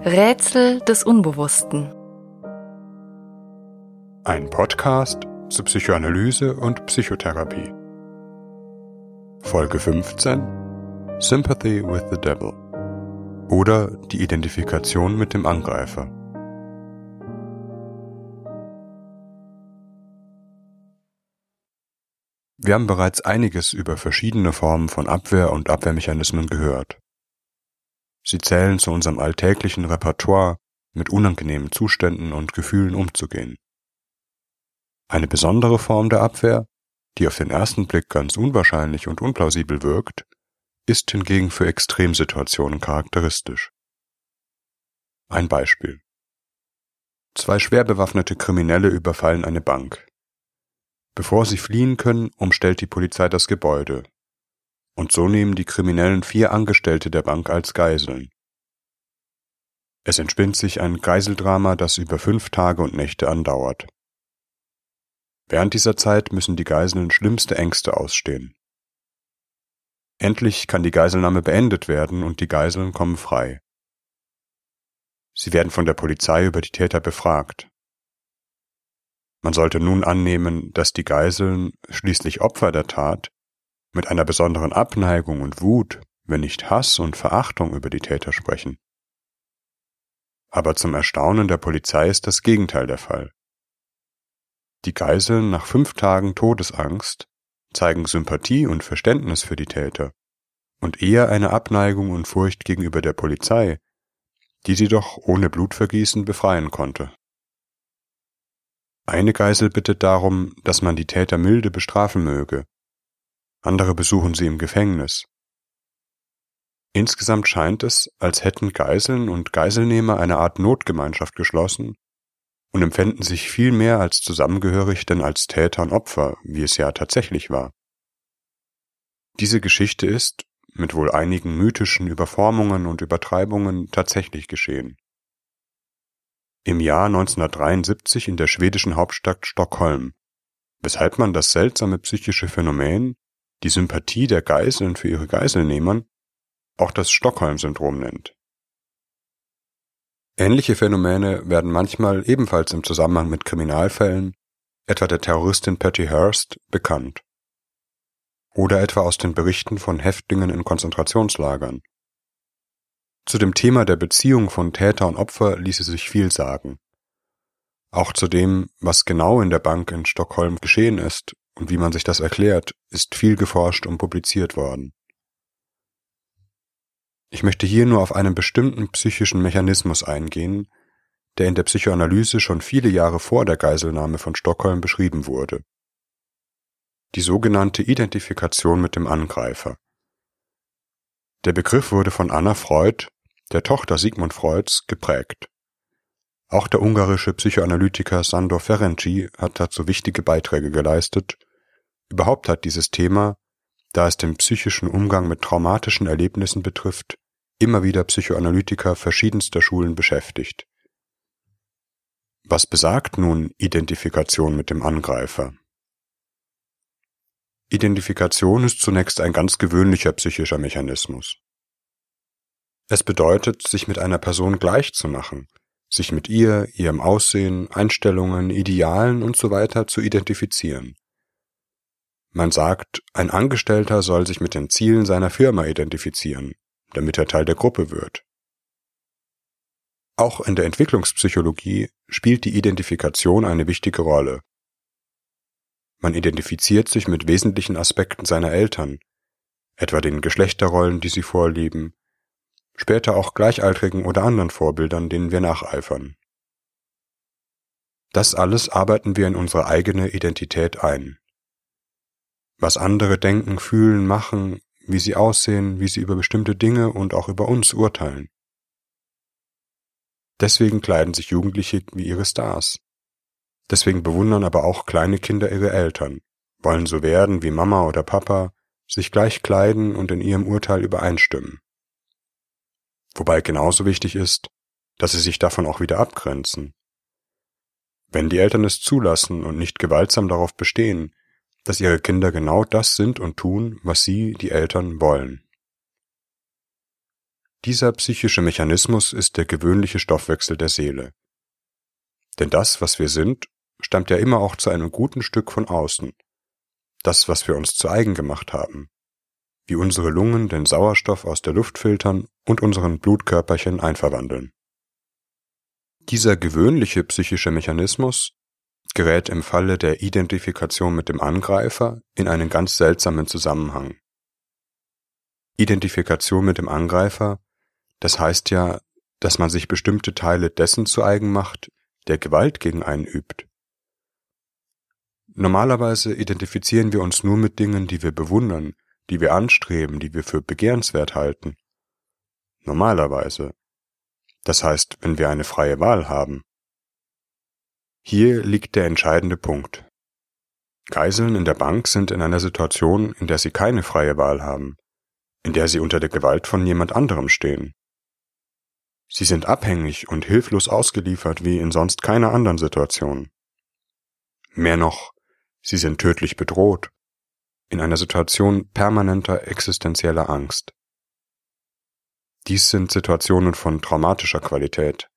Rätsel des Unbewussten. Ein Podcast zu Psychoanalyse und Psychotherapie. Folge 15 Sympathy with the Devil oder die Identifikation mit dem Angreifer. Wir haben bereits einiges über verschiedene Formen von Abwehr und Abwehrmechanismen gehört. Sie zählen zu unserem alltäglichen Repertoire, mit unangenehmen Zuständen und Gefühlen umzugehen. Eine besondere Form der Abwehr, die auf den ersten Blick ganz unwahrscheinlich und unplausibel wirkt, ist hingegen für Extremsituationen charakteristisch. Ein Beispiel. Zwei schwer bewaffnete Kriminelle überfallen eine Bank. Bevor sie fliehen können, umstellt die Polizei das Gebäude, und so nehmen die Kriminellen vier Angestellte der Bank als Geiseln. Es entspinnt sich ein Geiseldrama, das über fünf Tage und Nächte andauert. Während dieser Zeit müssen die Geiseln schlimmste Ängste ausstehen. Endlich kann die Geiselnahme beendet werden und die Geiseln kommen frei. Sie werden von der Polizei über die Täter befragt. Man sollte nun annehmen, dass die Geiseln, schließlich Opfer der Tat, mit einer besonderen Abneigung und Wut, wenn nicht Hass und Verachtung über die Täter sprechen. Aber zum Erstaunen der Polizei ist das Gegenteil der Fall. Die Geiseln nach fünf Tagen Todesangst zeigen Sympathie und Verständnis für die Täter und eher eine Abneigung und Furcht gegenüber der Polizei, die sie doch ohne Blutvergießen befreien konnte. Eine Geisel bittet darum, dass man die Täter milde bestrafen möge andere besuchen sie im Gefängnis. Insgesamt scheint es, als hätten Geiseln und Geiselnehmer eine Art Notgemeinschaft geschlossen und empfänden sich viel mehr als zusammengehörig denn als Täter und Opfer, wie es ja tatsächlich war. Diese Geschichte ist, mit wohl einigen mythischen Überformungen und Übertreibungen, tatsächlich geschehen. Im Jahr 1973 in der schwedischen Hauptstadt Stockholm, weshalb man das seltsame psychische Phänomen die Sympathie der Geiseln für ihre Geiselnehmern auch das Stockholm-Syndrom nennt. Ähnliche Phänomene werden manchmal ebenfalls im Zusammenhang mit Kriminalfällen, etwa der Terroristin Patty Hearst, bekannt. Oder etwa aus den Berichten von Häftlingen in Konzentrationslagern. Zu dem Thema der Beziehung von Täter und Opfer ließe sich viel sagen. Auch zu dem, was genau in der Bank in Stockholm geschehen ist, und wie man sich das erklärt, ist viel geforscht und publiziert worden. Ich möchte hier nur auf einen bestimmten psychischen Mechanismus eingehen, der in der Psychoanalyse schon viele Jahre vor der Geiselnahme von Stockholm beschrieben wurde. Die sogenannte Identifikation mit dem Angreifer. Der Begriff wurde von Anna Freud, der Tochter Sigmund Freuds, geprägt. Auch der ungarische Psychoanalytiker Sandor Ferenczi hat dazu wichtige Beiträge geleistet. Überhaupt hat dieses Thema, da es den psychischen Umgang mit traumatischen Erlebnissen betrifft, immer wieder Psychoanalytiker verschiedenster Schulen beschäftigt. Was besagt nun Identifikation mit dem Angreifer? Identifikation ist zunächst ein ganz gewöhnlicher psychischer Mechanismus. Es bedeutet, sich mit einer Person gleichzumachen, sich mit ihr, ihrem Aussehen, Einstellungen, Idealen und so zu identifizieren. Man sagt, ein Angestellter soll sich mit den Zielen seiner Firma identifizieren, damit er Teil der Gruppe wird. Auch in der Entwicklungspsychologie spielt die Identifikation eine wichtige Rolle. Man identifiziert sich mit wesentlichen Aspekten seiner Eltern, etwa den Geschlechterrollen, die sie vorlieben, später auch Gleichaltrigen oder anderen Vorbildern, denen wir nacheifern. Das alles arbeiten wir in unsere eigene Identität ein. Was andere denken, fühlen, machen, wie sie aussehen, wie sie über bestimmte Dinge und auch über uns urteilen. Deswegen kleiden sich Jugendliche wie ihre Stars. Deswegen bewundern aber auch kleine Kinder ihre Eltern, wollen so werden wie Mama oder Papa, sich gleich kleiden und in ihrem Urteil übereinstimmen. Wobei genauso wichtig ist, dass sie sich davon auch wieder abgrenzen. Wenn die Eltern es zulassen und nicht gewaltsam darauf bestehen, dass ihre Kinder genau das sind und tun, was sie, die Eltern, wollen. Dieser psychische Mechanismus ist der gewöhnliche Stoffwechsel der Seele. Denn das, was wir sind, stammt ja immer auch zu einem guten Stück von außen. Das, was wir uns zu eigen gemacht haben. Wie unsere Lungen den Sauerstoff aus der Luft filtern und unseren Blutkörperchen einverwandeln. Dieser gewöhnliche psychische Mechanismus gerät im Falle der Identifikation mit dem Angreifer in einen ganz seltsamen Zusammenhang. Identifikation mit dem Angreifer, das heißt ja, dass man sich bestimmte Teile dessen zu eigen macht, der Gewalt gegen einen übt. Normalerweise identifizieren wir uns nur mit Dingen, die wir bewundern, die wir anstreben, die wir für begehrenswert halten. Normalerweise. Das heißt, wenn wir eine freie Wahl haben. Hier liegt der entscheidende Punkt. Geiseln in der Bank sind in einer Situation, in der sie keine freie Wahl haben, in der sie unter der Gewalt von jemand anderem stehen. Sie sind abhängig und hilflos ausgeliefert wie in sonst keiner anderen Situation. Mehr noch, sie sind tödlich bedroht, in einer Situation permanenter existenzieller Angst. Dies sind Situationen von traumatischer Qualität,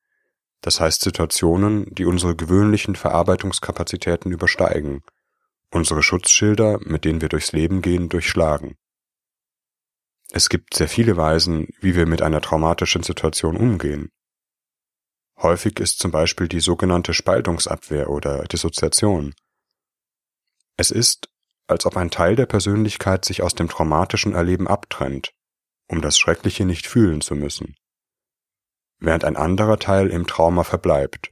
das heißt Situationen, die unsere gewöhnlichen Verarbeitungskapazitäten übersteigen, unsere Schutzschilder, mit denen wir durchs Leben gehen, durchschlagen. Es gibt sehr viele Weisen, wie wir mit einer traumatischen Situation umgehen. Häufig ist zum Beispiel die sogenannte Spaltungsabwehr oder Dissoziation. Es ist, als ob ein Teil der Persönlichkeit sich aus dem traumatischen Erleben abtrennt, um das Schreckliche nicht fühlen zu müssen während ein anderer Teil im Trauma verbleibt.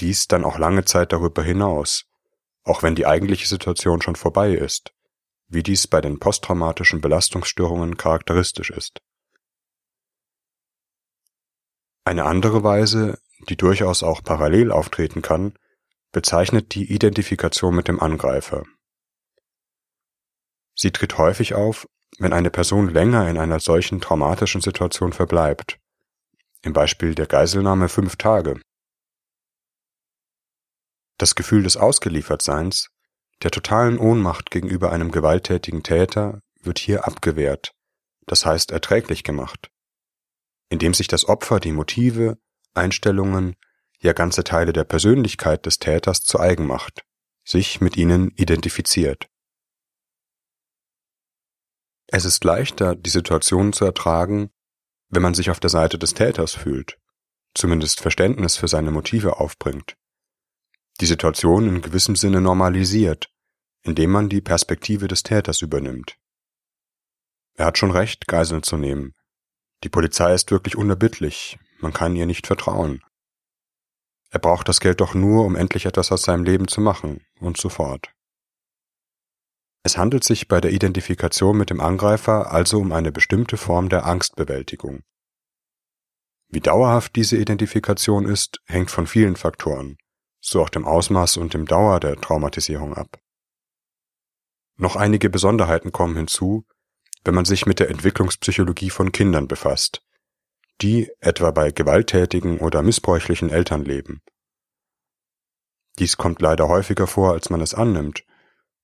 Dies dann auch lange Zeit darüber hinaus, auch wenn die eigentliche Situation schon vorbei ist, wie dies bei den posttraumatischen Belastungsstörungen charakteristisch ist. Eine andere Weise, die durchaus auch parallel auftreten kann, bezeichnet die Identifikation mit dem Angreifer. Sie tritt häufig auf, wenn eine Person länger in einer solchen traumatischen Situation verbleibt im Beispiel der Geiselnahme fünf Tage. Das Gefühl des Ausgeliefertseins, der totalen Ohnmacht gegenüber einem gewalttätigen Täter wird hier abgewehrt, das heißt erträglich gemacht, indem sich das Opfer die Motive, Einstellungen, ja ganze Teile der Persönlichkeit des Täters zu eigen macht, sich mit ihnen identifiziert. Es ist leichter, die Situation zu ertragen, wenn man sich auf der Seite des Täters fühlt, zumindest Verständnis für seine Motive aufbringt, die Situation in gewissem Sinne normalisiert, indem man die Perspektive des Täters übernimmt. Er hat schon recht, Geiseln zu nehmen. Die Polizei ist wirklich unerbittlich, man kann ihr nicht vertrauen. Er braucht das Geld doch nur, um endlich etwas aus seinem Leben zu machen, und so fort. Es handelt sich bei der Identifikation mit dem Angreifer also um eine bestimmte Form der Angstbewältigung. Wie dauerhaft diese Identifikation ist, hängt von vielen Faktoren, so auch dem Ausmaß und dem Dauer der Traumatisierung ab. Noch einige Besonderheiten kommen hinzu, wenn man sich mit der Entwicklungspsychologie von Kindern befasst, die etwa bei gewalttätigen oder missbräuchlichen Eltern leben. Dies kommt leider häufiger vor, als man es annimmt,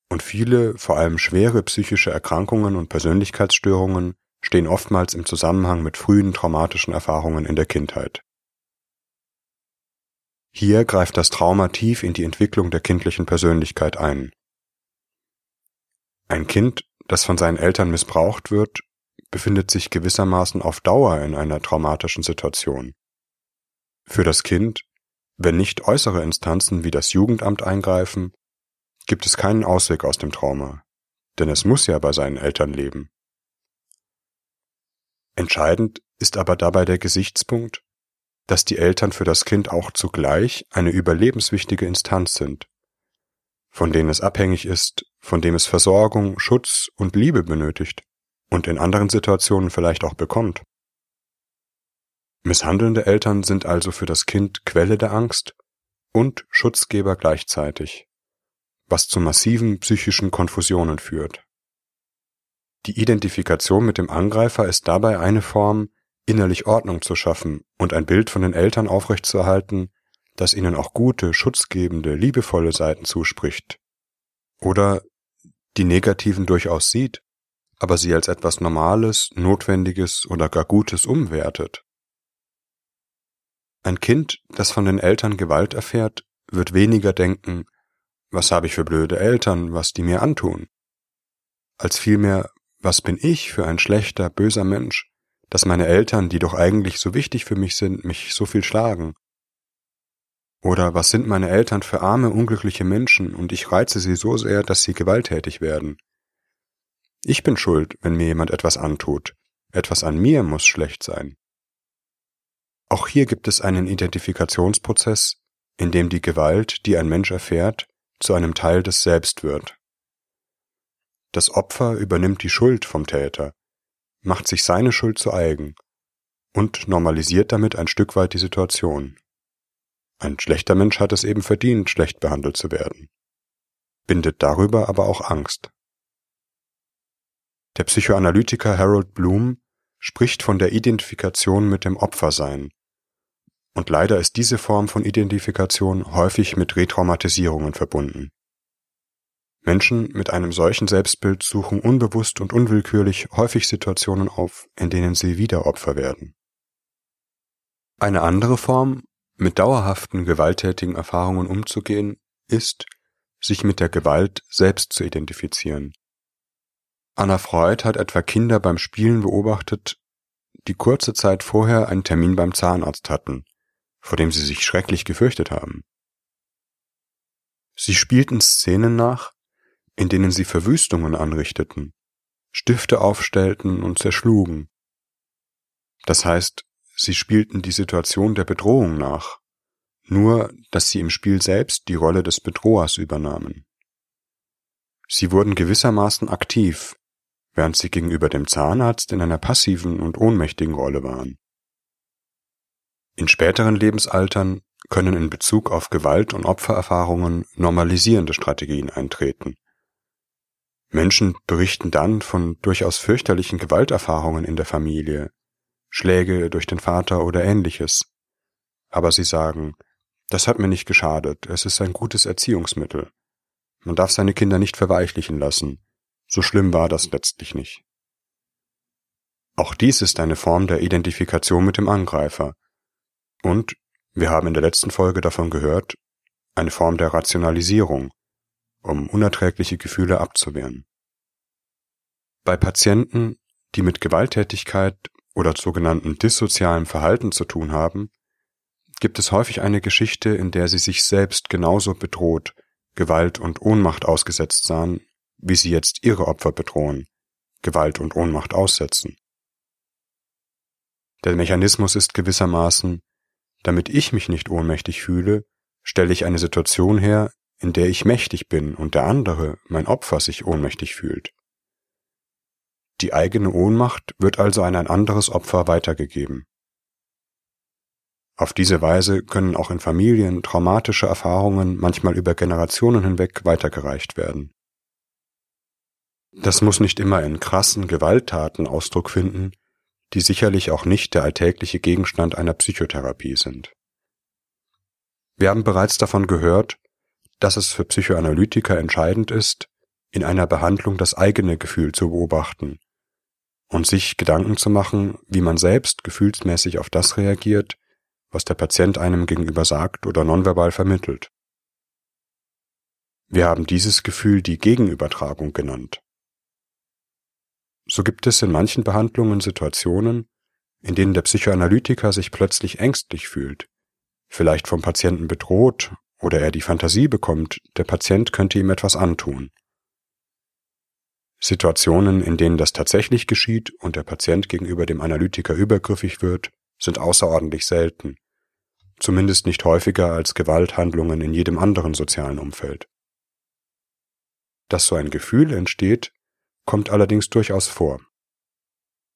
und viele, vor allem schwere psychische Erkrankungen und Persönlichkeitsstörungen stehen oftmals im Zusammenhang mit frühen traumatischen Erfahrungen in der Kindheit. Hier greift das Trauma tief in die Entwicklung der kindlichen Persönlichkeit ein. Ein Kind, das von seinen Eltern missbraucht wird, befindet sich gewissermaßen auf Dauer in einer traumatischen Situation. Für das Kind, wenn nicht äußere Instanzen wie das Jugendamt eingreifen, gibt es keinen Ausweg aus dem Trauma, denn es muss ja bei seinen Eltern leben. Entscheidend ist aber dabei der Gesichtspunkt, dass die Eltern für das Kind auch zugleich eine überlebenswichtige Instanz sind, von denen es abhängig ist, von dem es Versorgung, Schutz und Liebe benötigt und in anderen Situationen vielleicht auch bekommt. Misshandelnde Eltern sind also für das Kind Quelle der Angst und Schutzgeber gleichzeitig was zu massiven psychischen Konfusionen führt. Die Identifikation mit dem Angreifer ist dabei eine Form, innerlich Ordnung zu schaffen und ein Bild von den Eltern aufrechtzuerhalten, das ihnen auch gute, schutzgebende, liebevolle Seiten zuspricht. Oder die negativen durchaus sieht, aber sie als etwas Normales, Notwendiges oder gar Gutes umwertet. Ein Kind, das von den Eltern Gewalt erfährt, wird weniger denken, was habe ich für blöde Eltern, was die mir antun, als vielmehr, was bin ich für ein schlechter, böser Mensch, dass meine Eltern, die doch eigentlich so wichtig für mich sind, mich so viel schlagen. Oder was sind meine Eltern für arme, unglückliche Menschen und ich reize sie so sehr, dass sie gewalttätig werden. Ich bin schuld, wenn mir jemand etwas antut. Etwas an mir muss schlecht sein. Auch hier gibt es einen Identifikationsprozess, in dem die Gewalt, die ein Mensch erfährt, zu einem Teil des Selbst wird. Das Opfer übernimmt die Schuld vom Täter, macht sich seine Schuld zu eigen und normalisiert damit ein Stück weit die Situation. Ein schlechter Mensch hat es eben verdient, schlecht behandelt zu werden, bindet darüber aber auch Angst. Der Psychoanalytiker Harold Bloom spricht von der Identifikation mit dem Opfersein und leider ist diese Form von Identifikation häufig mit Retraumatisierungen verbunden. Menschen mit einem solchen Selbstbild suchen unbewusst und unwillkürlich häufig Situationen auf, in denen sie wieder Opfer werden. Eine andere Form, mit dauerhaften gewalttätigen Erfahrungen umzugehen, ist, sich mit der Gewalt selbst zu identifizieren. Anna Freud hat etwa Kinder beim Spielen beobachtet, die kurze Zeit vorher einen Termin beim Zahnarzt hatten vor dem sie sich schrecklich gefürchtet haben. Sie spielten Szenen nach, in denen sie Verwüstungen anrichteten, Stifte aufstellten und zerschlugen. Das heißt, sie spielten die Situation der Bedrohung nach, nur dass sie im Spiel selbst die Rolle des Bedrohers übernahmen. Sie wurden gewissermaßen aktiv, während sie gegenüber dem Zahnarzt in einer passiven und ohnmächtigen Rolle waren. In späteren Lebensaltern können in Bezug auf Gewalt und Opfererfahrungen normalisierende Strategien eintreten. Menschen berichten dann von durchaus fürchterlichen Gewalterfahrungen in der Familie, Schläge durch den Vater oder ähnliches. Aber sie sagen, das hat mir nicht geschadet, es ist ein gutes Erziehungsmittel. Man darf seine Kinder nicht verweichlichen lassen. So schlimm war das letztlich nicht. Auch dies ist eine Form der Identifikation mit dem Angreifer, und, wir haben in der letzten Folge davon gehört, eine Form der Rationalisierung, um unerträgliche Gefühle abzuwehren. Bei Patienten, die mit Gewalttätigkeit oder sogenannten dissozialem Verhalten zu tun haben, gibt es häufig eine Geschichte, in der sie sich selbst genauso bedroht, Gewalt und Ohnmacht ausgesetzt sahen, wie sie jetzt ihre Opfer bedrohen, Gewalt und Ohnmacht aussetzen. Der Mechanismus ist gewissermaßen, damit ich mich nicht ohnmächtig fühle, stelle ich eine Situation her, in der ich mächtig bin und der andere, mein Opfer, sich ohnmächtig fühlt. Die eigene Ohnmacht wird also an ein anderes Opfer weitergegeben. Auf diese Weise können auch in Familien traumatische Erfahrungen manchmal über Generationen hinweg weitergereicht werden. Das muss nicht immer in krassen Gewalttaten Ausdruck finden, die sicherlich auch nicht der alltägliche Gegenstand einer Psychotherapie sind. Wir haben bereits davon gehört, dass es für Psychoanalytiker entscheidend ist, in einer Behandlung das eigene Gefühl zu beobachten und sich Gedanken zu machen, wie man selbst gefühlsmäßig auf das reagiert, was der Patient einem gegenüber sagt oder nonverbal vermittelt. Wir haben dieses Gefühl die Gegenübertragung genannt. So gibt es in manchen Behandlungen Situationen, in denen der Psychoanalytiker sich plötzlich ängstlich fühlt, vielleicht vom Patienten bedroht oder er die Fantasie bekommt, der Patient könnte ihm etwas antun. Situationen, in denen das tatsächlich geschieht und der Patient gegenüber dem Analytiker übergriffig wird, sind außerordentlich selten, zumindest nicht häufiger als Gewalthandlungen in jedem anderen sozialen Umfeld. Dass so ein Gefühl entsteht, kommt allerdings durchaus vor.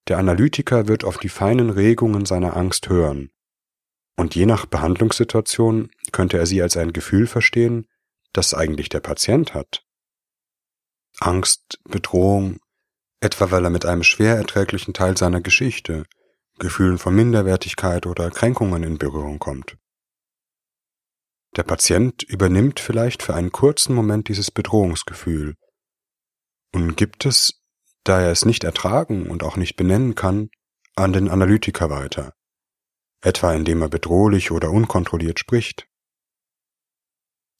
Der Analytiker wird auf die feinen Regungen seiner Angst hören, und je nach Behandlungssituation könnte er sie als ein Gefühl verstehen, das eigentlich der Patient hat. Angst, Bedrohung, etwa weil er mit einem schwer erträglichen Teil seiner Geschichte, Gefühlen von Minderwertigkeit oder Kränkungen in Berührung kommt. Der Patient übernimmt vielleicht für einen kurzen Moment dieses Bedrohungsgefühl und gibt es, da er es nicht ertragen und auch nicht benennen kann, an den Analytiker weiter, etwa indem er bedrohlich oder unkontrolliert spricht.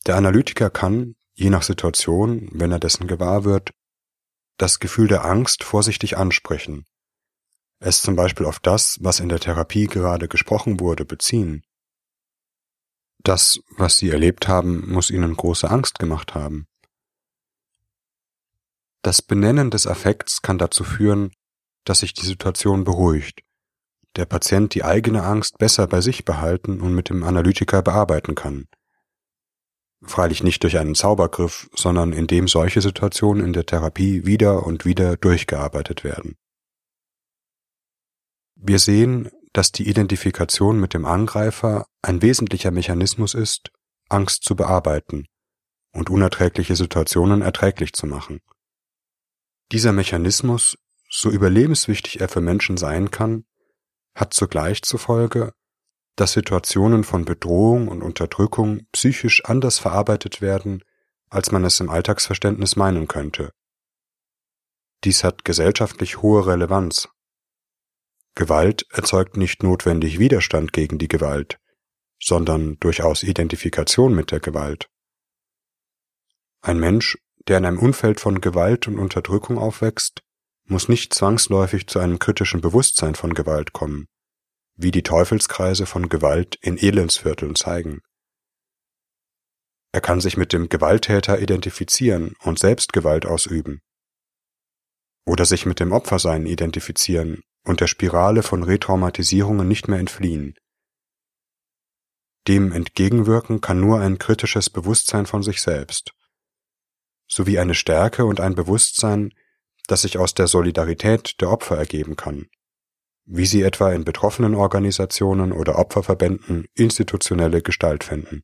Der Analytiker kann, je nach Situation, wenn er dessen gewahr wird, das Gefühl der Angst vorsichtig ansprechen, es zum Beispiel auf das, was in der Therapie gerade gesprochen wurde, beziehen. Das, was Sie erlebt haben, muss Ihnen große Angst gemacht haben. Das Benennen des Affekts kann dazu führen, dass sich die Situation beruhigt, der Patient die eigene Angst besser bei sich behalten und mit dem Analytiker bearbeiten kann. Freilich nicht durch einen Zaubergriff, sondern indem solche Situationen in der Therapie wieder und wieder durchgearbeitet werden. Wir sehen, dass die Identifikation mit dem Angreifer ein wesentlicher Mechanismus ist, Angst zu bearbeiten und unerträgliche Situationen erträglich zu machen. Dieser Mechanismus, so überlebenswichtig er für Menschen sein kann, hat zugleich zur Folge, dass Situationen von Bedrohung und Unterdrückung psychisch anders verarbeitet werden, als man es im Alltagsverständnis meinen könnte. Dies hat gesellschaftlich hohe Relevanz. Gewalt erzeugt nicht notwendig Widerstand gegen die Gewalt, sondern durchaus Identifikation mit der Gewalt. Ein Mensch der in einem Umfeld von Gewalt und Unterdrückung aufwächst, muss nicht zwangsläufig zu einem kritischen Bewusstsein von Gewalt kommen, wie die Teufelskreise von Gewalt in Elendsvierteln zeigen. Er kann sich mit dem Gewalttäter identifizieren und selbst Gewalt ausüben. Oder sich mit dem Opfersein identifizieren und der Spirale von Retraumatisierungen nicht mehr entfliehen. Dem entgegenwirken kann nur ein kritisches Bewusstsein von sich selbst sowie eine Stärke und ein Bewusstsein, das sich aus der Solidarität der Opfer ergeben kann, wie sie etwa in betroffenen Organisationen oder Opferverbänden institutionelle Gestalt finden